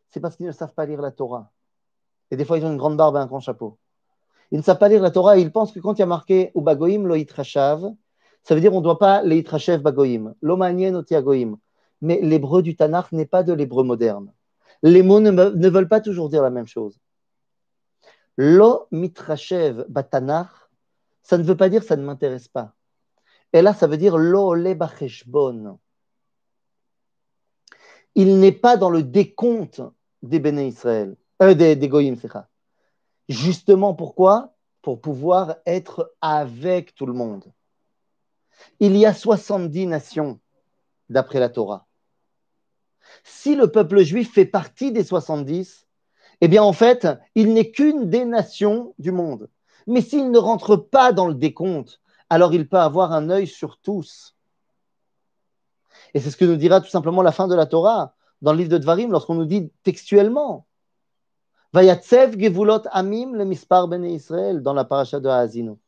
c'est parce qu'ils ne savent pas lire la Torah. Et des fois, ils ont une grande barbe et un grand chapeau. Ils ne savent pas lire la Torah et ils pensent que quand il y a marqué ou bagoim lo ça veut dire on ne doit pas le itrashev bagoim, lo manien goim. Mais l'hébreu du Tanakh n'est pas de l'hébreu moderne. Les mots ne, ne, veulent pas toujours dire la même chose. Lo mitrachev batanach, ça ne veut pas dire ça ne m'intéresse pas. Et là, ça veut dire lo le bacheshbon. Il n'est pas dans le décompte des béné Israël, euh, des, des Goyim, Justement, pourquoi? Pour pouvoir être avec tout le monde. Il y a 70 nations d'après la Torah. Si le peuple juif fait partie des 70, eh bien en fait, il n'est qu'une des nations du monde. Mais s'il ne rentre pas dans le décompte, alors il peut avoir un œil sur tous. Et c'est ce que nous dira tout simplement la fin de la Torah dans le livre de Dvarim, lorsqu'on nous dit textuellement Vayatsev gevulot amim le mispar ben Israël dans la paracha de Haazino.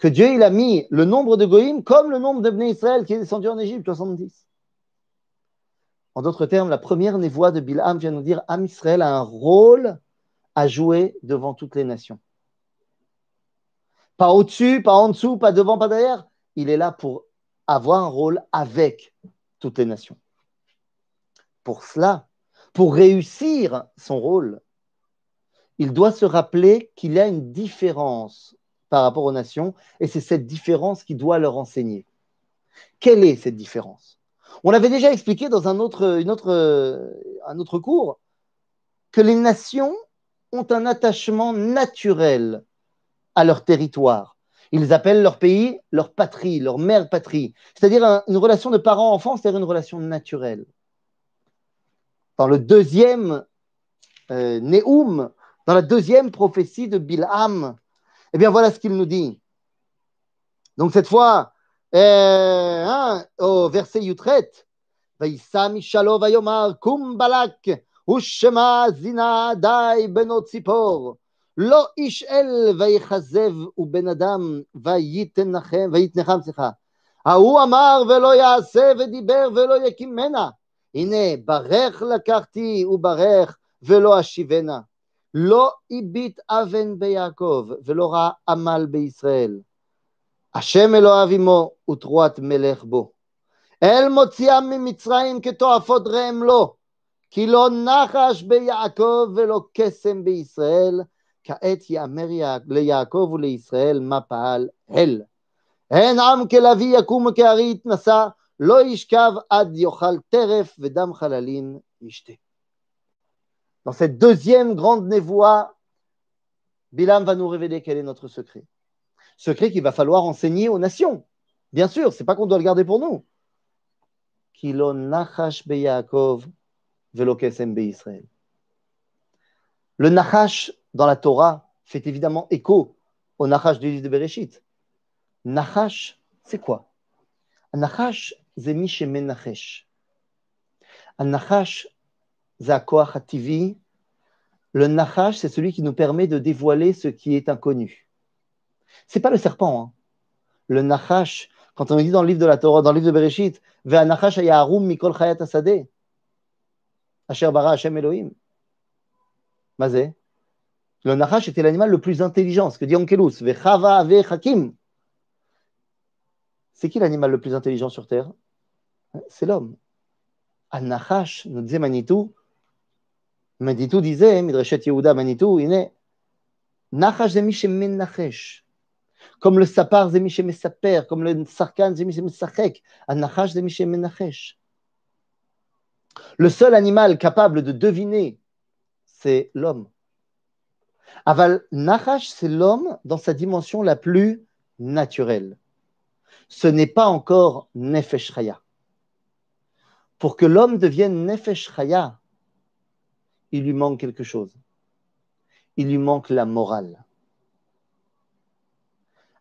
Que Dieu il a mis le nombre de goïms comme le nombre de Bnei Israël qui est descendu en Égypte, 70. En d'autres termes, la première névoie de Bilham vient nous dire Am Israël a un rôle à jouer devant toutes les nations. Pas au-dessus, pas en dessous, pas devant, pas derrière. Il est là pour avoir un rôle avec toutes les nations. Pour cela, pour réussir son rôle, il doit se rappeler qu'il y a une différence par rapport aux nations et c'est cette différence qui doit leur enseigner. Quelle est cette différence? On l'avait déjà expliqué dans un autre, cours que les nations ont un attachement naturel à leur territoire. Ils appellent leur pays leur patrie, leur mère patrie, c'est-à-dire une relation de parent-enfant, c'est-à-dire une relation naturelle. Dans le deuxième euh, dans la deuxième prophétie de Bilham, eh bien voilà ce qu'il nous dit. Donc cette fois, euh, hein, au verset Yutret, Vaïsam Shalo Vayomar Kum Balak Ushema Zina Dai Benot Tzipor לא איש אל ויכזב ובן אדם ויתנחם, סליחה. ההוא אמר ולא יעשה ודיבר ולא יקימנה. הנה ברך לקחתי וברך ולא אשיבנה. לא הביט אבן ביעקב ולא ראה עמל בישראל. השם אלוהיו עמו ותרועת מלך בו. אל מוציאם ממצרים כתועפות ראם לו, כי לא נחש ביעקב ולא קסם בישראל, כעת יאמר ליעקב ולישראל מה פעל הל. הן עם כלביא יקום כארי יתנשא, לא ישכב עד יאכל טרף ודם חללים ישתה. Dans cette deuxième grande névoie, Bilam va nous révéler quel est notre secret. Secret qu'il va falloir enseigner aux nations. Bien sûr, c'est pas qu'on doit le garder pour nous. Le nachash, dans la Torah fait évidemment écho au Nachash du livre de Bereshit. Nachash, c'est quoi? Nachash, c'est Menachesh. C'est Le Nachash, c'est celui qui nous permet de dévoiler ce qui est inconnu. C'est pas le serpent. Hein. Le Nachash, quand on dit dans le livre de la Torah, dans le livre de Bereshit, Ve Nachash Harum Mikol Chayat Asher Bara Hashem Elohim. Mazé le Nachash était l'animal le plus intelligent, ce que dit Onkelus. Vechava. C'est qui l'animal le plus intelligent sur Terre? C'est l'homme. Un Nachash, nous disait Manitou, Manitou disait, Midreshet Yehuda Manitou, il est Nachash Menachesh. Comme le sapar Zemishe Mesaper, comme le sarkan Zemishe Mesachek. Un Nachash Zemishe Menachesh. Le seul animal capable de deviner, c'est l'homme. Aval Nachash, c'est l'homme dans sa dimension la plus naturelle. Ce n'est pas encore Nefesh Chaya. Pour que l'homme devienne Nefesh Chaya, il lui manque quelque chose. Il lui manque la morale.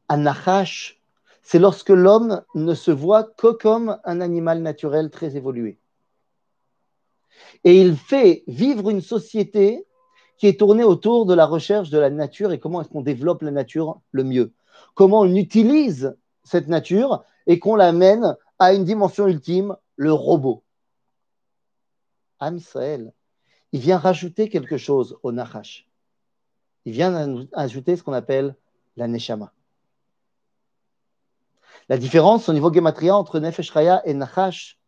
Nachash, c'est lorsque l'homme ne se voit que comme un animal naturel très évolué. Et il fait vivre une société qui est tourné autour de la recherche de la nature et comment est-ce qu'on développe la nature le mieux. Comment on utilise cette nature et qu'on l'amène à une dimension ultime, le robot. Am il vient rajouter quelque chose au Nachash. Il vient ajouter ce qu'on appelle la Neshama. La différence au niveau gematria entre Nefesh Raya et Nachash,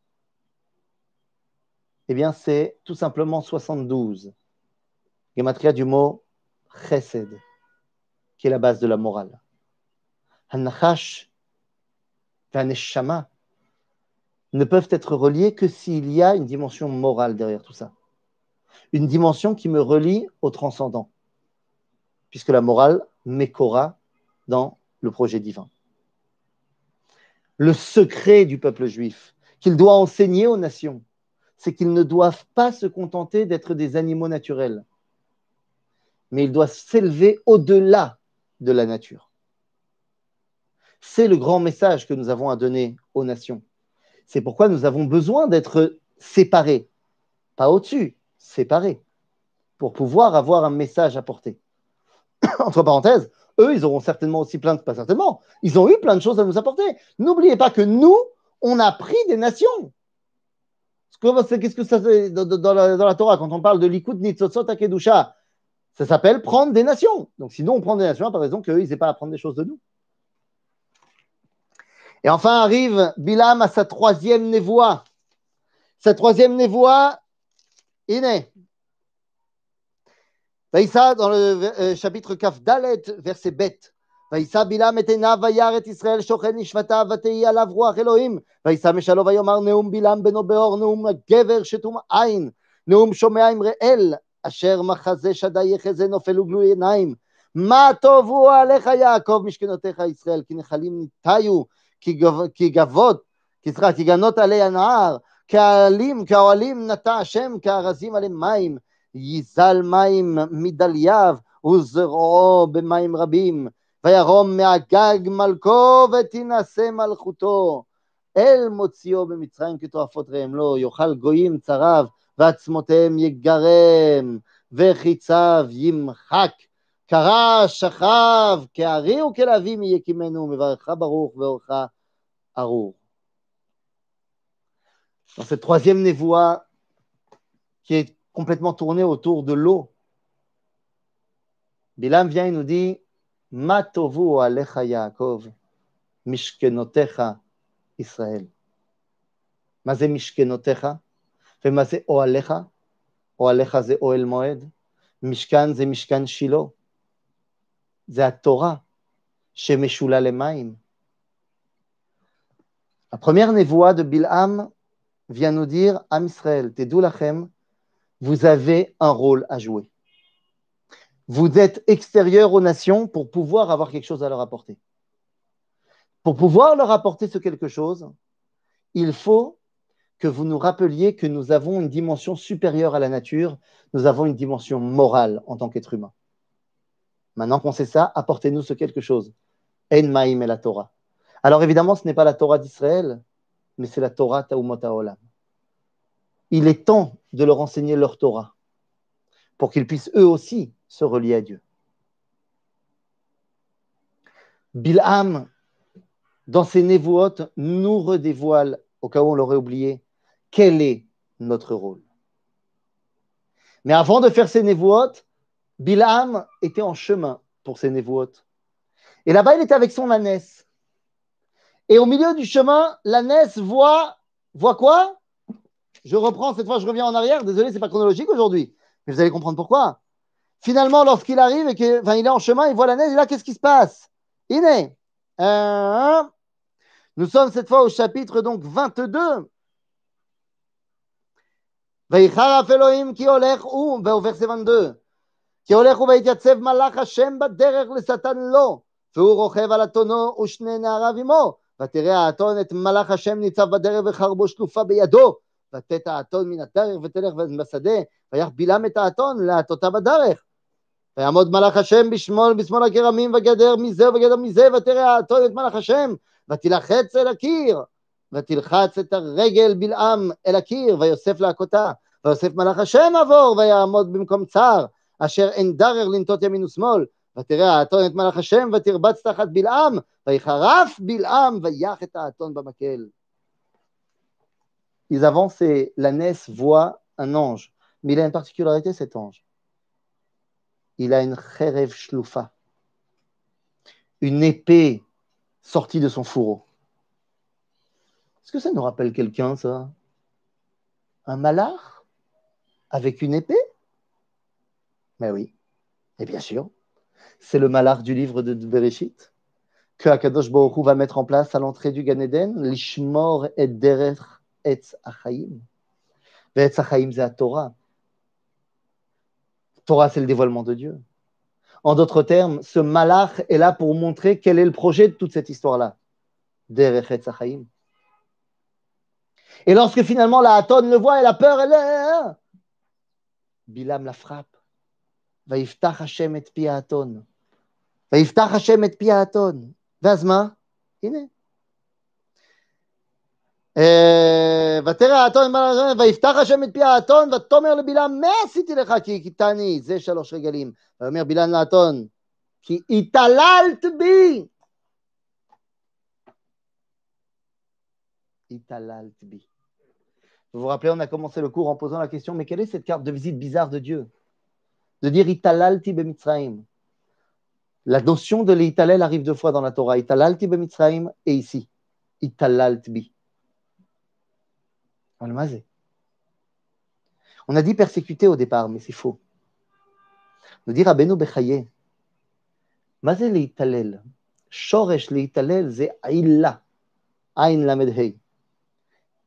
eh bien, c'est tout simplement 72 gematria du mot chesed, qui est la base de la morale. Hanachash et Neshama ne peuvent être reliés que s'il y a une dimension morale derrière tout ça. Une dimension qui me relie au transcendant, puisque la morale m'écora dans le projet divin. Le secret du peuple juif qu'il doit enseigner aux nations, c'est qu'ils ne doivent pas se contenter d'être des animaux naturels, mais ils doivent s'élever au-delà de la nature. C'est le grand message que nous avons à donner aux nations. C'est pourquoi nous avons besoin d'être séparés, pas au-dessus, séparés, pour pouvoir avoir un message à porter. Entre parenthèses, eux, ils auront certainement aussi plein de, pas certainement, ils ont eu plein de choses à nous apporter. N'oubliez pas que nous, on a pris des nations. Qu'est-ce que ça dans, la, Torah quand on parle de l'Ikut Akedusha Ça s'appelle prendre des nations. Donc sinon, on prend des nations, pas raison qu'eux, ils n'aient pas à prendre des choses de nous. Et enfin arrive Bilam à sa troisième névoie. Sa troisième névoie, Iné. Vaïssa, dans le chapitre Dalet, verset bête. וישא בלעם את עיניו וירא את ישראל שוכן נשבתיו ותהי עליו רוח אלוהים וישא משלו ויאמר נאום בלעם בנו באור נאום הגבר שתום עין נאום שומע עם ראל אשר מחזה שדי יחזה נופל וגלוי עיניים מה טובו עליך יעקב משכנותיך ישראל כי נחלים ניטיו כי גבות כסליחה כי גנות עלי הנהר כאלים כאוהלים נטע השם כארזים עלי מים ייזל מים מדלייו וזרעו במים רבים וירום מהגג מלכו ותינשא מלכותו. אל מוציאו במצרים כתועפות ראם לו, יאכל גויים צריו, ועצמותיהם יגרם, וחיציו ימחק. קרא שכב, כארי וכלהבים יקימנו, מברכך ברוך ואורך ארור. dans cette troisième névoie qui est complètement tournée autour de l'eau, Bilam vient et nous dit Matovu alecha Yaakov, Mishkenotecha Israël. Mazé Mishkenotecha, Mazé Oalecha, Oalecha ze Oel Moed, Mishkan ze Mishkan Shilo, ze Torah, Shemeshula Lemaim. La première névoie de Bilam vient nous dire, Am Israël, Tedou Lachem, vous avez un rôle à jouer. Vous êtes extérieur aux nations pour pouvoir avoir quelque chose à leur apporter. Pour pouvoir leur apporter ce quelque chose, il faut que vous nous rappeliez que nous avons une dimension supérieure à la nature, nous avons une dimension morale en tant qu'être humain. Maintenant qu'on sait ça, apportez-nous ce quelque chose. En Maïm et la Torah. Alors évidemment, ce n'est pas la Torah d'Israël, mais c'est la Torah Taumot. Il est temps de leur enseigner leur Torah pour qu'ils puissent eux aussi se relier à Dieu. Bilham, dans ses névotes, nous redévoile, au cas où on l'aurait oublié, quel est notre rôle. Mais avant de faire ses névotes, Bilham était en chemin pour ses névotes. Et là-bas, il était avec son ânesse. Et au milieu du chemin, l'ânesse voit, voit quoi Je reprends, cette fois je reviens en arrière. Désolé, c'est pas chronologique aujourd'hui. Mais vous allez comprendre pourquoi. Finalement, lorsqu'il arrive et qu'il est en chemin, il voit la neige, et là, qu'est-ce qui se passe Il est. Euh, nous sommes cette fois au chapitre donc 22. ויחרף אלוהים כי הולך הוא, verset 22, כי הולך הוא ויתייצב מלאך השם בדרך לשטן לו, והוא רוכב על אתונו ושני נעריו עמו, ותראה האתון את מלאך השם ניצב בדרך וחרבו שלופה בידו, ותת האתון מן הדרך ותלך בשדה, ויח בלעם את האתון להטותה בדרך. ויעמוד מלאך השם בשמאל, בשמאל הכרמים וגדר מזה וגדר מזה, ותראה האתון את מלאך השם, ותילחץ אל הקיר, ותלחץ את הרגל בלעם אל הקיר, ויוסף להכותה, ויוסף מלאך השם עבור, ויעמוד במקום צר, אשר אין דרר לנטות ימין ושמאל, ותראה האתון את מלאך השם, ותרבץ תחת בלעם, ויחרף בלעם, ויח את האתון במקל. Ils avancent et l'ânesse voit un ange. Mais il a une particularité, cet ange. Il a une cherev shlufa, une épée sortie de son fourreau. Est-ce que ça nous rappelle quelqu'un, ça Un malard avec une épée Mais oui, Et bien sûr, c'est le malheur du livre de Bereshit que Akadosh Baruch va mettre en place à l'entrée du Gan Eden, l'ishmor et derech etz achaim. Etz achaim, c'est la Torah. Torah, c'est le dévoilement de Dieu. En d'autres termes, ce malach est là pour montrer quel est le projet de toute cette histoire-là. Derech etz. Et lorsque finalement la Haton le voit et la peur, elle est. Bilam la frappe. ויפתח השם את פי האתון. ויפתח השם את פי האתון. ואז מה? הנה. ותראה האתון, ויפתח השם את פי האתון, ותאמר לבלעם, מה עשיתי לך כי הכיתני? זה שלוש רגלים. ויאמר בלעם לאתון, כי התעללת בי. התעללת בי. Vous vous rappelez, on a commencé le cours en posant la question, mais quelle est cette carte de visite bizarre de Dieu De dire Italalti bemitzraim. La notion de l'italel arrive deux fois dans la Torah. Italalti bemitzraim et ici. Italalt bi. On a dit persécuté au départ, mais c'est faux. Nous dire Abeno Bechaye. Mazé l'italel? Shoresh l'italel, c'est Aïlla. Aïn lamedhei.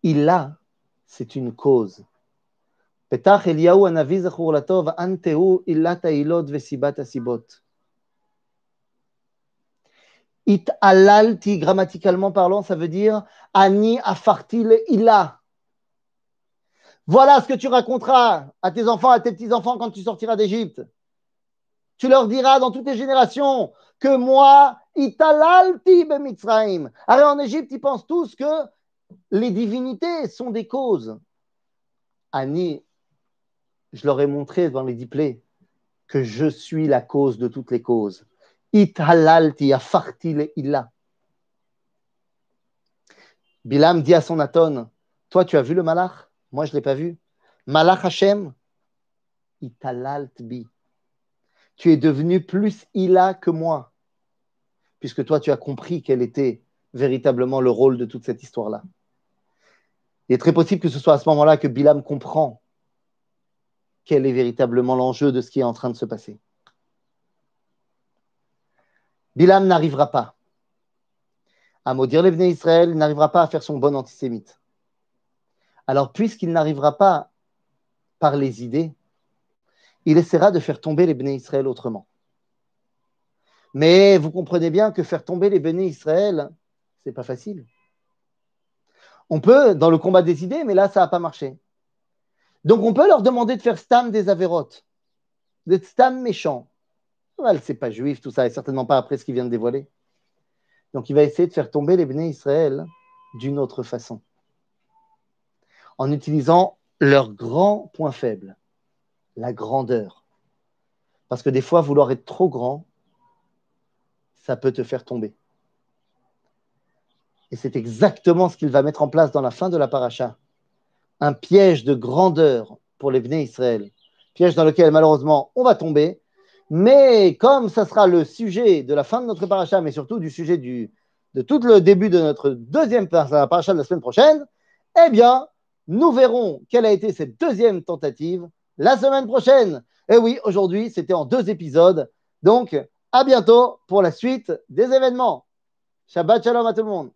Illa, c'est une cause. פתח אליהו הנביא זכור לטוב, אנטה הוא עילת העילות וסיבת הסיבות. It'alalti, grammaticalement parlant, ça veut dire Ani afartil illa. Voilà ce que tu raconteras à tes enfants, à tes petits-enfants quand tu sortiras d'Égypte. Tu leur diras dans toutes les générations que moi, italalti bemitzraim. Alors en Égypte, ils pensent tous que les divinités sont des causes. Ani, je leur ai montré dans les diplés que je suis la cause de toutes les causes. It halalti. Bilam dit à son atone Toi, tu as vu le malach? Moi, je ne l'ai pas vu. Malach Hashem, italalt bi. Tu es devenu plus illa que moi, puisque toi, tu as compris quel était véritablement le rôle de toute cette histoire-là. Il est très possible que ce soit à ce moment-là que Bilam comprend quel est véritablement l'enjeu de ce qui est en train de se passer. Bilam n'arrivera pas à maudire les Bnei Israël, il n'arrivera pas à faire son bon antisémite. Alors, puisqu'il n'arrivera pas par les idées, il essaiera de faire tomber les Bnei Israël autrement. Mais vous comprenez bien que faire tomber les Bnei Israël, c'est pas facile. On peut, dans le combat des idées, mais là, ça n'a pas marché. Donc, on peut leur demander de faire stam des avérotes, d'être stam méchants. Well, c'est pas juif, tout ça, et certainement pas après ce qu'il vient de dévoiler. Donc, il va essayer de faire tomber les béné Israël d'une autre façon, en utilisant leur grand point faible, la grandeur. Parce que des fois, vouloir être trop grand, ça peut te faire tomber. Et c'est exactement ce qu'il va mettre en place dans la fin de la paracha. Un piège de grandeur pour les Bnei Israël. Piège dans lequel, malheureusement, on va tomber. Mais comme ça sera le sujet de la fin de notre paracha, mais surtout du sujet du, de tout le début de notre deuxième paracha de la semaine prochaine, eh bien, nous verrons quelle a été cette deuxième tentative la semaine prochaine. Et oui, aujourd'hui, c'était en deux épisodes. Donc, à bientôt pour la suite des événements. Shabbat shalom à tout le monde.